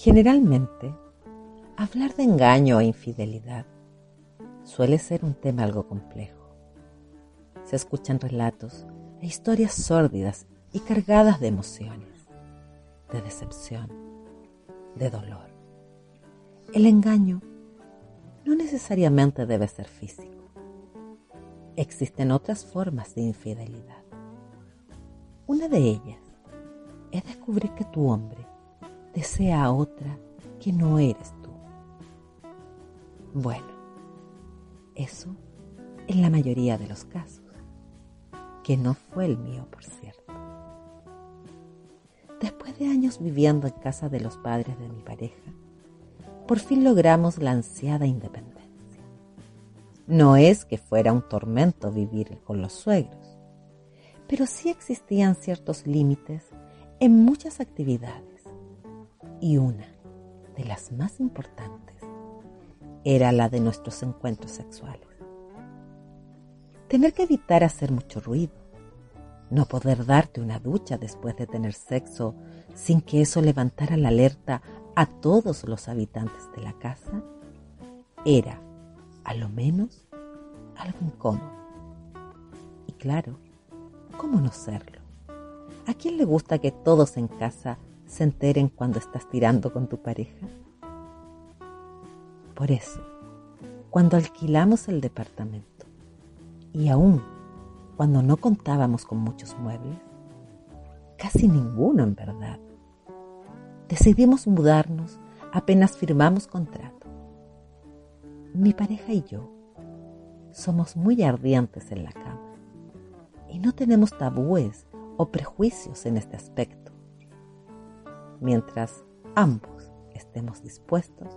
Generalmente, hablar de engaño o infidelidad suele ser un tema algo complejo. Se escuchan relatos e historias sórdidas y cargadas de emociones, de decepción, de dolor. El engaño no necesariamente debe ser físico. Existen otras formas de infidelidad. Una de ellas es descubrir que tu hombre desea a otra que no eres tú. Bueno, eso en la mayoría de los casos, que no fue el mío, por cierto. Después de años viviendo en casa de los padres de mi pareja, por fin logramos la ansiada independencia. No es que fuera un tormento vivir con los suegros, pero sí existían ciertos límites en muchas actividades y una de las más importantes era la de nuestros encuentros sexuales. Tener que evitar hacer mucho ruido, no poder darte una ducha después de tener sexo sin que eso levantara la alerta a todos los habitantes de la casa, era, a lo menos, algo incómodo. Y claro, ¿cómo no serlo? ¿A quién le gusta que todos en casa se enteren cuando estás tirando con tu pareja? Por eso, cuando alquilamos el departamento y aún cuando no contábamos con muchos muebles, casi ninguno en verdad, decidimos mudarnos apenas firmamos contrato. Mi pareja y yo somos muy ardientes en la cama y no tenemos tabúes o prejuicios en este aspecto. Mientras ambos estemos dispuestos,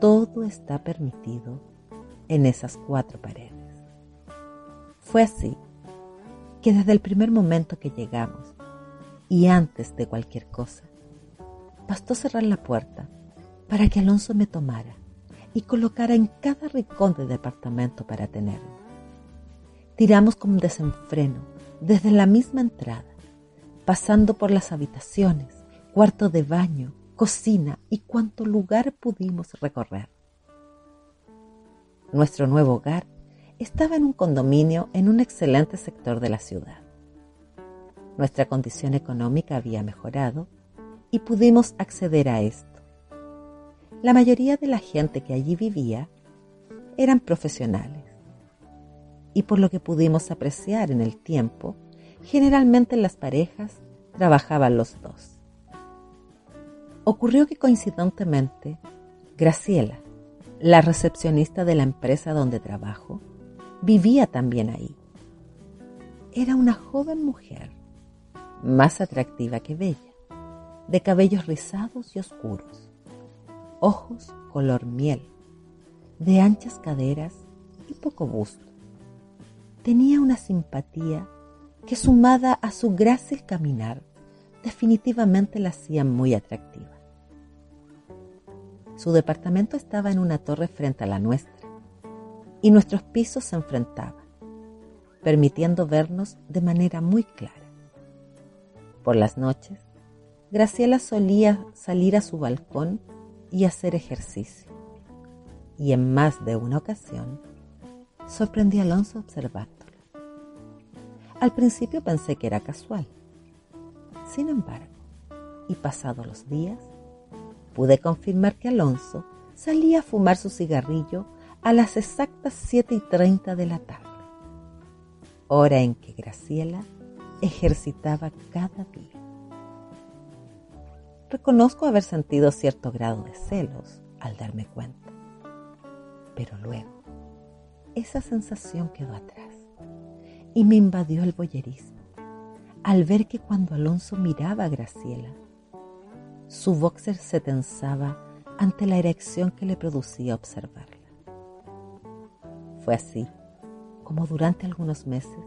todo está permitido en esas cuatro paredes. Fue así que desde el primer momento que llegamos y antes de cualquier cosa, bastó cerrar la puerta para que Alonso me tomara y colocara en cada rincón del departamento para tenerlo. Tiramos con desenfreno desde la misma entrada, pasando por las habitaciones, cuarto de baño, cocina y cuanto lugar pudimos recorrer. Nuestro nuevo hogar estaba en un condominio en un excelente sector de la ciudad. Nuestra condición económica había mejorado y pudimos acceder a esto. La mayoría de la gente que allí vivía eran profesionales y por lo que pudimos apreciar en el tiempo, generalmente las parejas trabajaban los dos. Ocurrió que coincidentemente, Graciela, la recepcionista de la empresa donde trabajo, vivía también ahí. Era una joven mujer, más atractiva que bella, de cabellos rizados y oscuros, ojos color miel, de anchas caderas y poco busto tenía una simpatía que sumada a su grácil caminar definitivamente la hacía muy atractiva. Su departamento estaba en una torre frente a la nuestra y nuestros pisos se enfrentaban, permitiendo vernos de manera muy clara. Por las noches, Graciela solía salir a su balcón y hacer ejercicio, y en más de una ocasión sorprendí a Alonso observándolo. Al principio pensé que era casual. Sin embargo, y pasados los días, pude confirmar que Alonso salía a fumar su cigarrillo a las exactas 7 y 30 de la tarde, hora en que Graciela ejercitaba cada día. Reconozco haber sentido cierto grado de celos al darme cuenta, pero luego esa sensación quedó atrás y me invadió el boyerismo al ver que cuando Alonso miraba a Graciela, su boxer se tensaba ante la erección que le producía observarla. Fue así como durante algunos meses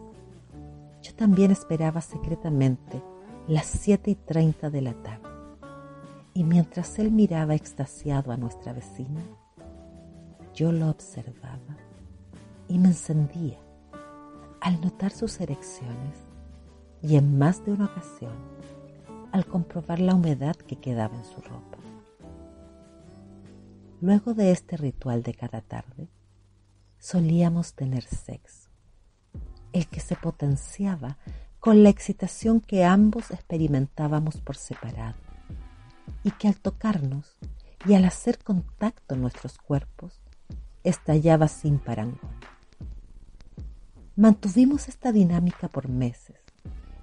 yo también esperaba secretamente las siete y treinta de la tarde y mientras él miraba extasiado a nuestra vecina, yo lo observaba y me encendía al notar sus erecciones y en más de una ocasión al comprobar la humedad que quedaba en su ropa. Luego de este ritual de cada tarde, solíamos tener sexo, el que se potenciaba con la excitación que ambos experimentábamos por separado y que al tocarnos y al hacer contacto nuestros cuerpos estallaba sin parangón. Mantuvimos esta dinámica por meses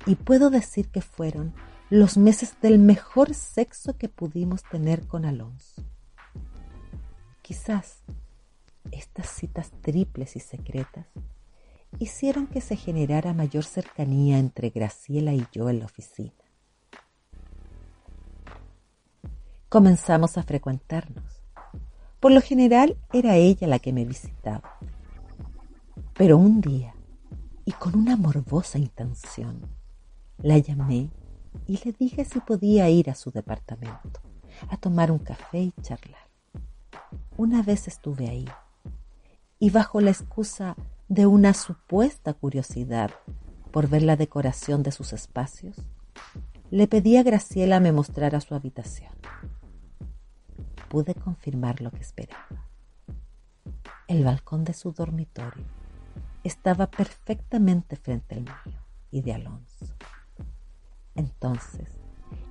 y puedo decir que fueron los meses del mejor sexo que pudimos tener con Alonso. Quizás estas citas triples y secretas hicieron que se generara mayor cercanía entre Graciela y yo en la oficina. Comenzamos a frecuentarnos. Por lo general era ella la que me visitaba. Pero un día, y con una morbosa intención, la llamé y le dije si podía ir a su departamento a tomar un café y charlar. Una vez estuve ahí y bajo la excusa de una supuesta curiosidad por ver la decoración de sus espacios, le pedí a Graciela me mostrara su habitación. Pude confirmar lo que esperaba. El balcón de su dormitorio estaba perfectamente frente al mío y de Alonso. Entonces,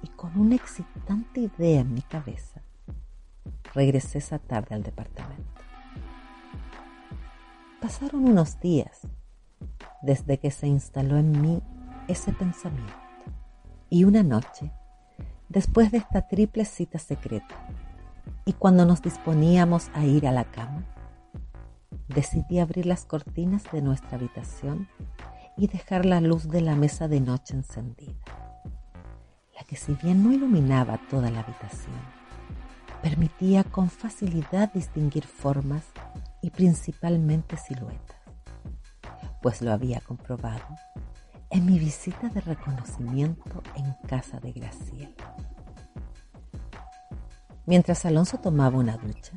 y con una excitante idea en mi cabeza, regresé esa tarde al departamento. Pasaron unos días desde que se instaló en mí ese pensamiento. Y una noche, después de esta triple cita secreta, y cuando nos disponíamos a ir a la cama, decidí abrir las cortinas de nuestra habitación y dejar la luz de la mesa de noche encendida, que si bien no iluminaba toda la habitación, permitía con facilidad distinguir formas y principalmente siluetas, pues lo había comprobado en mi visita de reconocimiento en casa de Graciela. Mientras Alonso tomaba una ducha,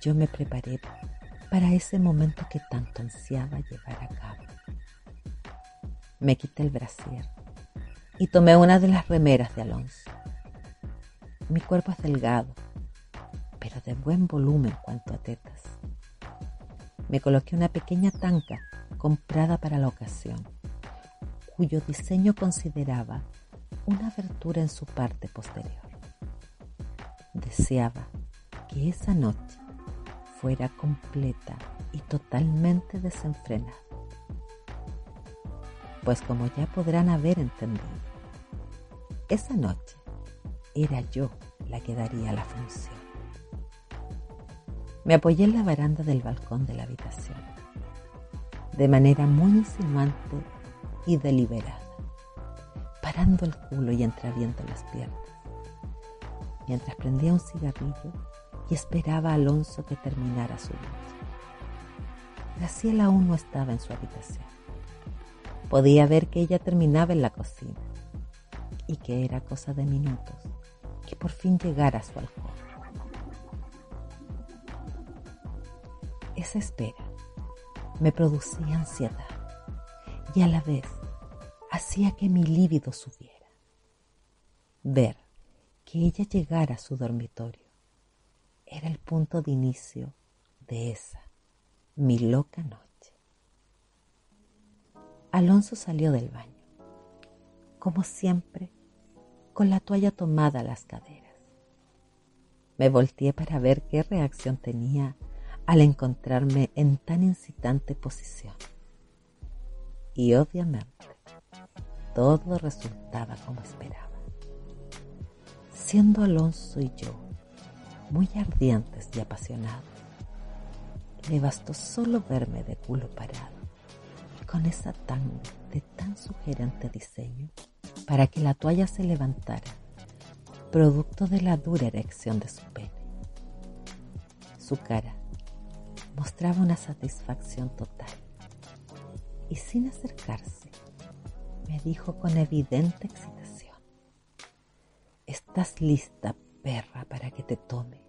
yo me preparé para ese momento que tanto ansiaba llevar a cabo. Me quité el brasier y tomé una de las remeras de Alonso. Mi cuerpo es delgado, pero de buen volumen cuanto a tetas. Me coloqué una pequeña tanca comprada para la ocasión, cuyo diseño consideraba una abertura en su parte posterior. Deseaba que esa noche fuera completa y totalmente desenfrenada. Pues como ya podrán haber entendido, esa noche era yo la que daría la función. Me apoyé en la baranda del balcón de la habitación, de manera muy insinuante y deliberada, parando el culo y entreabriendo las piernas, mientras prendía un cigarrillo y esperaba a Alonso que terminara su lucha. Graciela aún no estaba en su habitación. Podía ver que ella terminaba en la cocina y que era cosa de minutos que por fin llegara a su alcohol. Esa espera me producía ansiedad y a la vez hacía que mi líbido subiera. Ver que ella llegara a su dormitorio era el punto de inicio de esa, mi loca noche. Alonso salió del baño, como siempre, con la toalla tomada a las caderas. Me volteé para ver qué reacción tenía al encontrarme en tan incitante posición. Y obviamente todo resultaba como esperaba. Siendo Alonso y yo muy ardientes y apasionados, le bastó solo verme de culo parado y con esa tanga de tan sugerente diseño para que la toalla se levantara, producto de la dura erección de su pene. Su cara mostraba una satisfacción total. Y sin acercarse, me dijo con evidente excitación, ¿estás lista, perra, para que te tome?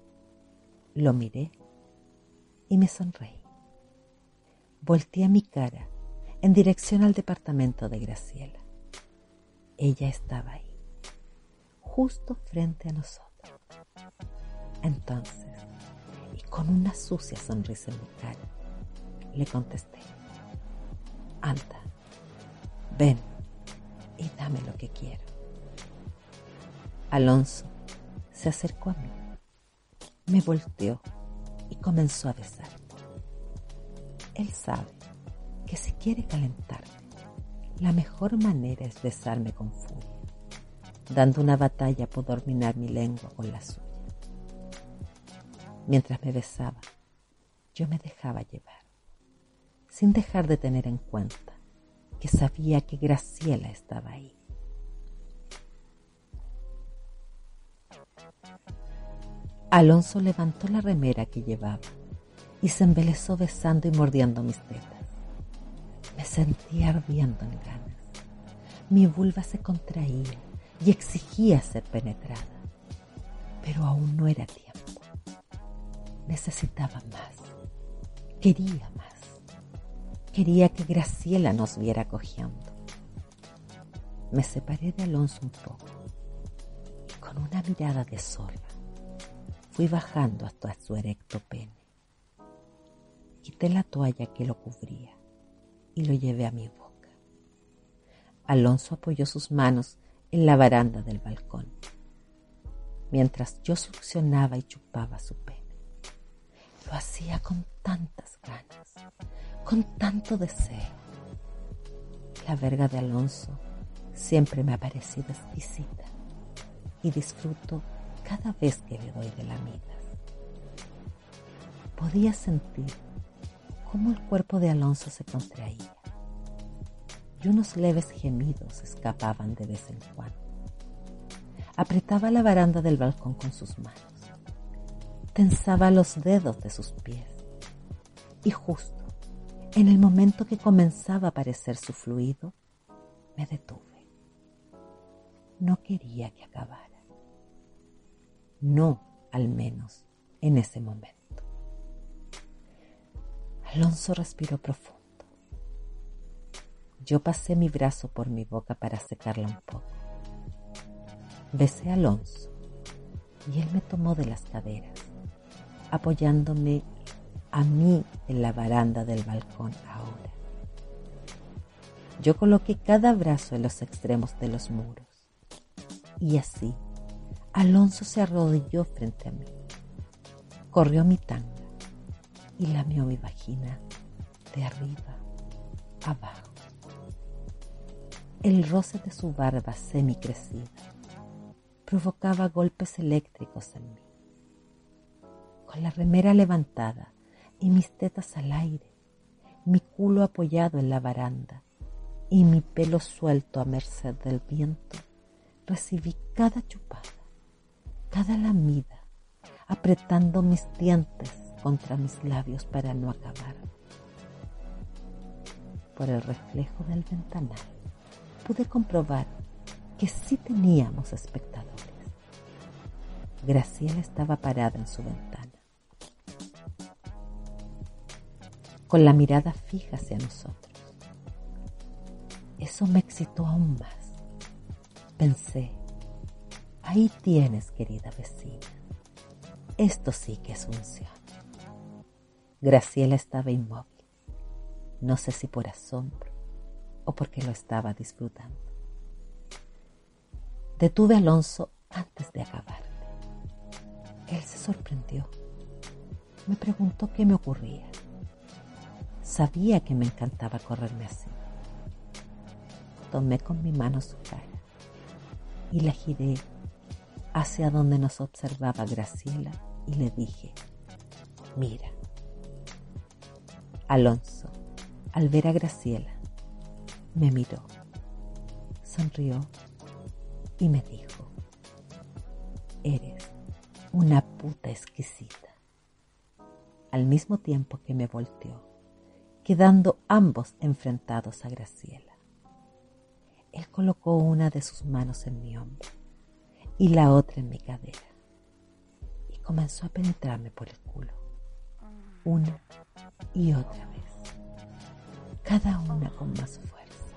Lo miré y me sonreí. Volteé mi cara en dirección al departamento de Graciela. Ella estaba ahí, justo frente a nosotros. Entonces, Con una sucia sonrisa en mi cara, le contesté, anda, ven y dame lo que quiero. Alonso se acercó a mí, me volteó y comenzó a besar. Él sabe que si quiere calentarme, la mejor manera es besarme con furia, dando una batalla por dominar mi lengua con la suya. Mientras me besaba, yo me dejaba llevar, sin dejar de tener en cuenta que sabía que Graciela estaba ahí. Alonso levantó la remera que llevaba y se embelezó besando y mordiendo mis tetas. Me sentía ardiendo en ganas. Mi vulva se contraía y exigía ser penetrada, pero aún no era tiempo. Necesitaba más. Quería más. Quería que Graciela nos viera cojeando. Me separé de Alonso un poco y con una mirada de zorra fui bajando hasta su erecto pene. Quité la toalla que lo cubría y lo llevé a mi boca. Alonso apoyó sus manos en la baranda del balcón, mientras yo succionaba y chupaba su pene. Lo hacía con tantas ganas, con tanto deseo. La verga de Alonso siempre me ha parecido exquisita y disfruto cada vez que le doy de lamidas. Podía sentir cómo el cuerpo de Alonso se contraía y unos leves gemidos escapaban de vez en cuando. Apretaba la baranda del balcón con sus manos, tensaba los dedos de sus pies y justo en el momento que comenzaba a aparecer su fluido, me detuve. No quería que acabara no al menos en ese momento. Alonso respiró profundo. Yo pasé mi brazo por mi boca para secarla un poco. Besé a Alonso y él me tomó de las caderas, apoyándome a mí en la baranda del balcón ahora. Yo coloqué cada brazo en los extremos de los muros y así Alonso se arrodilló frente a mí, corrió mi tanga y lamió mi vagina de arriba abajo. El roce de su barba semicrecida provocaba golpes eléctricos en mí. Con la remera levantada y mis tetas al aire, mi culo apoyado en la baranda y mi pelo suelto a merced del viento, recibí cada chupada cada lamida, apretando mis dientes contra mis labios para no acabar. Por el reflejo del ventanal pude comprobar que sí teníamos espectadores. Graciela estaba parada en su ventana, con la mirada fija hacia nosotros. Eso me excitó aún más. Pensé, Ahí tienes, querida vecina. Esto sí que es unción. Graciela estaba inmóvil, no sé si por asombro o porque lo estaba disfrutando. Detuve a Alonso antes de acabar. Él se sorprendió. Me preguntó qué me ocurría. Sabía que me encantaba correrme así. Tomé con mi mano su cara y la giré hacia donde nos observaba Graciela y le dije, mira. Alonso, al ver a Graciela, me miró, sonrió y me dijo, eres una puta exquisita. Al mismo tiempo que me volteó, quedando ambos enfrentados a Graciela. Él colocó una de sus manos en mi hombro y la otra en mi cadera. Y comenzó a penetrarme por el culo, una y otra vez, cada una con más fuerza,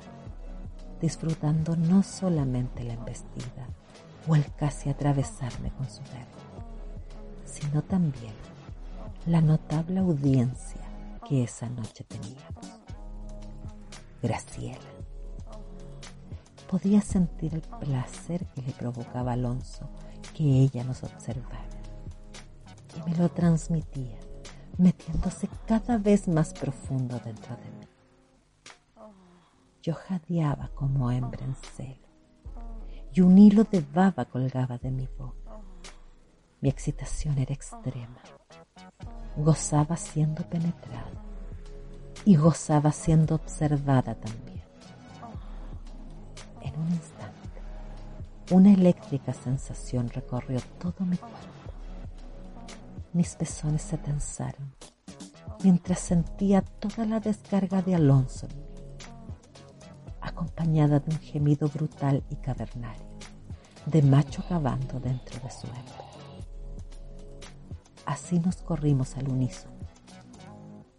disfrutando no solamente la embestida o el casi atravesarme con su verbo, sino también la notable audiencia que esa noche teníamos. Graciela. Podía sentir el placer que le provocaba Alonso que ella nos observara. Y me lo transmitía, metiéndose cada vez más profundo dentro de mí. Yo jadeaba como hembra en celo, y un hilo de baba colgaba de mi boca. Mi excitación era extrema. Gozaba siendo penetrada y gozaba siendo observada también. En un instante, una eléctrica sensación recorrió todo mi cuerpo. Mis pezones se tensaron mientras sentía toda la descarga de Alonso acompañada de un gemido brutal y cavernario, de macho cavando dentro de su hembra. Así nos corrimos al unísono.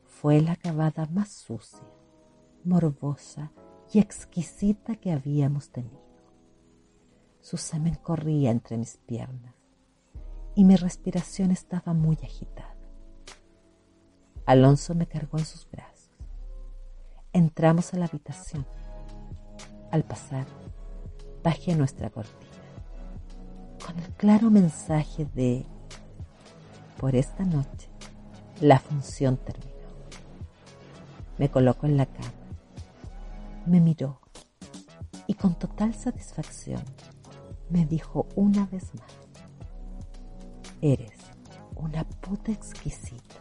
Fue la cavada más sucia, morbosa y exquisita que habíamos tenido. Su semen corría entre mis piernas y mi respiración estaba muy agitada. Alonso me cargó en sus brazos. Entramos a la habitación. Al pasar, bajé nuestra cortina con el claro mensaje de por esta noche la función terminó. Me colocó en la cama, me miró y con total satisfacción me dijo una vez más, eres una puta exquisita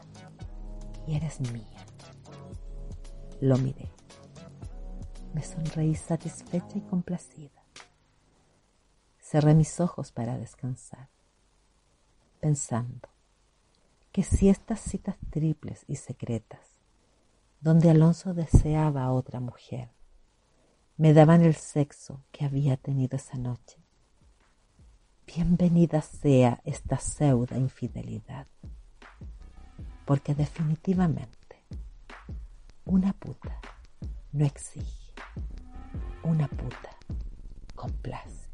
y eres mía. Lo miré. Me sonreí satisfecha y complacida. Cerré mis ojos para descansar, pensando que si estas citas triples y secretas, donde Alonso deseaba a otra mujer, me daban el sexo que había tenido esa noche, bienvenida sea esta pseudo infidelidad, porque definitivamente una puta no exige, una puta complace.